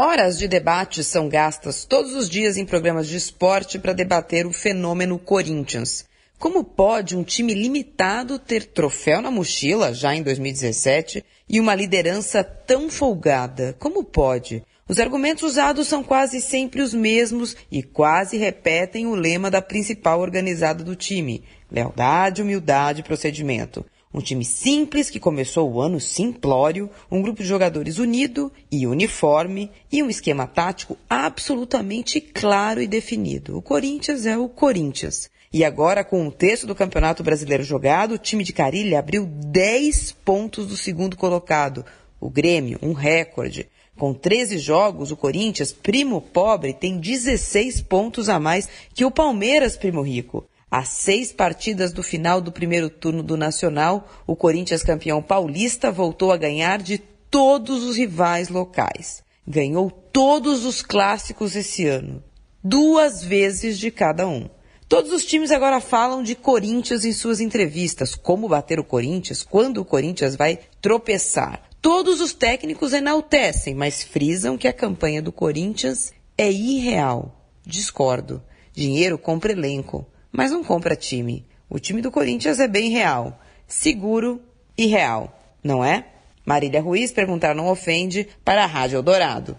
Horas de debate são gastas todos os dias em programas de esporte para debater o fenômeno Corinthians. Como pode um time limitado ter troféu na mochila já em 2017 e uma liderança tão folgada? Como pode? Os argumentos usados são quase sempre os mesmos e quase repetem o lema da principal organizada do time: lealdade, humildade e procedimento. Um time simples que começou o ano simplório, um grupo de jogadores unido e uniforme e um esquema tático absolutamente claro e definido. O Corinthians é o Corinthians. E agora, com um terço do Campeonato Brasileiro jogado, o time de Carilha abriu 10 pontos do segundo colocado. O Grêmio, um recorde. Com 13 jogos, o Corinthians, primo pobre, tem 16 pontos a mais que o Palmeiras, primo rico. A seis partidas do final do primeiro turno do Nacional, o Corinthians campeão paulista voltou a ganhar de todos os rivais locais. Ganhou todos os clássicos esse ano. Duas vezes de cada um. Todos os times agora falam de Corinthians em suas entrevistas, como bater o Corinthians, quando o Corinthians vai tropeçar. Todos os técnicos enaltecem, mas frisam que a campanha do Corinthians é irreal. Discordo. Dinheiro compra elenco mas não compra time. O time do Corinthians é bem real, seguro e real, não é? Marília Ruiz perguntar não ofende para a Rádio Eldorado.